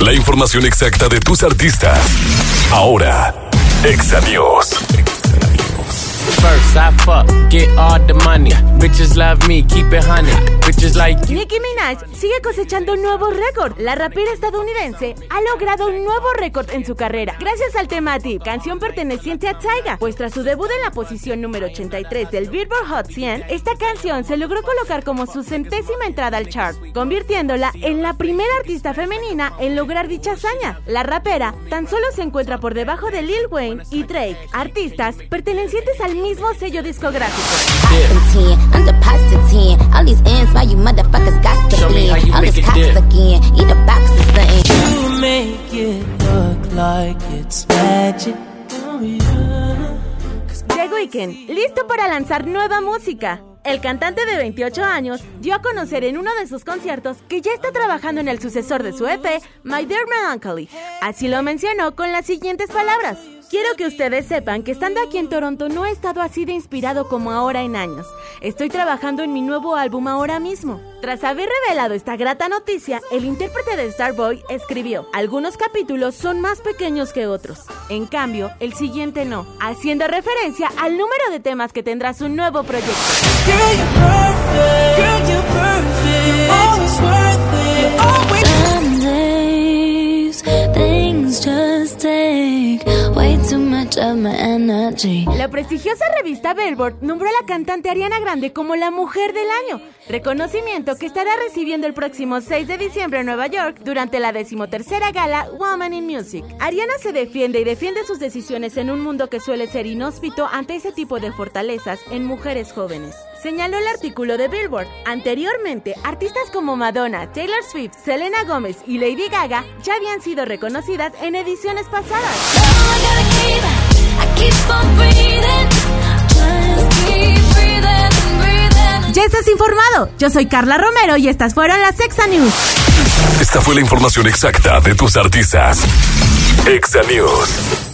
La información exacta de tus artistas. Ahora, Exa. First I fuck, get all the money. Bitches love me, keep it honey. Bitches like you. Nicki Minaj sigue cosechando nuevos récords. La rapera estadounidense ha logrado un nuevo récord en su carrera gracias al tema Deep, canción perteneciente a Tyga, pues tras su debut en la posición número 83 del Billboard Hot 100, esta canción se logró colocar como su centésima entrada al chart, convirtiéndola en la primera artista femenina en lograr dicha hazaña. La rapera tan solo se encuentra por debajo de Lil Wayne y Drake, artistas pertenecientes al mismo sello discográfico. I'm deposit 10. All these ends, why you motherfuckers got to Show me how you All make this it cops dip. again. Eat a box of something. You make it look like it's magic. Yeah. The Weeknd, listo para lanzar nueva música. El cantante de 28 años dio a conocer en uno de sus conciertos que ya está trabajando en el sucesor de su EP, My Dear Melancholy. Así lo mencionó con las siguientes palabras. Quiero que ustedes sepan que estando aquí en Toronto no he estado así de inspirado como ahora en años. Estoy trabajando en mi nuevo álbum ahora mismo. Tras haber revelado esta grata noticia, el intérprete de Starboy escribió, algunos capítulos son más pequeños que otros. En cambio, el siguiente no, haciendo referencia al número de temas que tendrá su nuevo proyecto. La prestigiosa revista Billboard nombró a la cantante Ariana Grande como la mujer del año, reconocimiento que estará recibiendo el próximo 6 de diciembre en Nueva York durante la decimotercera gala Woman in Music. Ariana se defiende y defiende sus decisiones en un mundo que suele ser inhóspito ante ese tipo de fortalezas en mujeres jóvenes. Señaló el artículo de Billboard. Anteriormente, artistas como Madonna, Taylor Swift, Selena Gomez y Lady Gaga ya habían sido reconocidas en ediciones pasadas. I gotta keep, I keep on breathing. Just keep breathing and breathing. Ya estás informado. Yo soy Carla Romero y estas fueron las Exa News. Esta fue la información exacta de tus artistas. Exa News.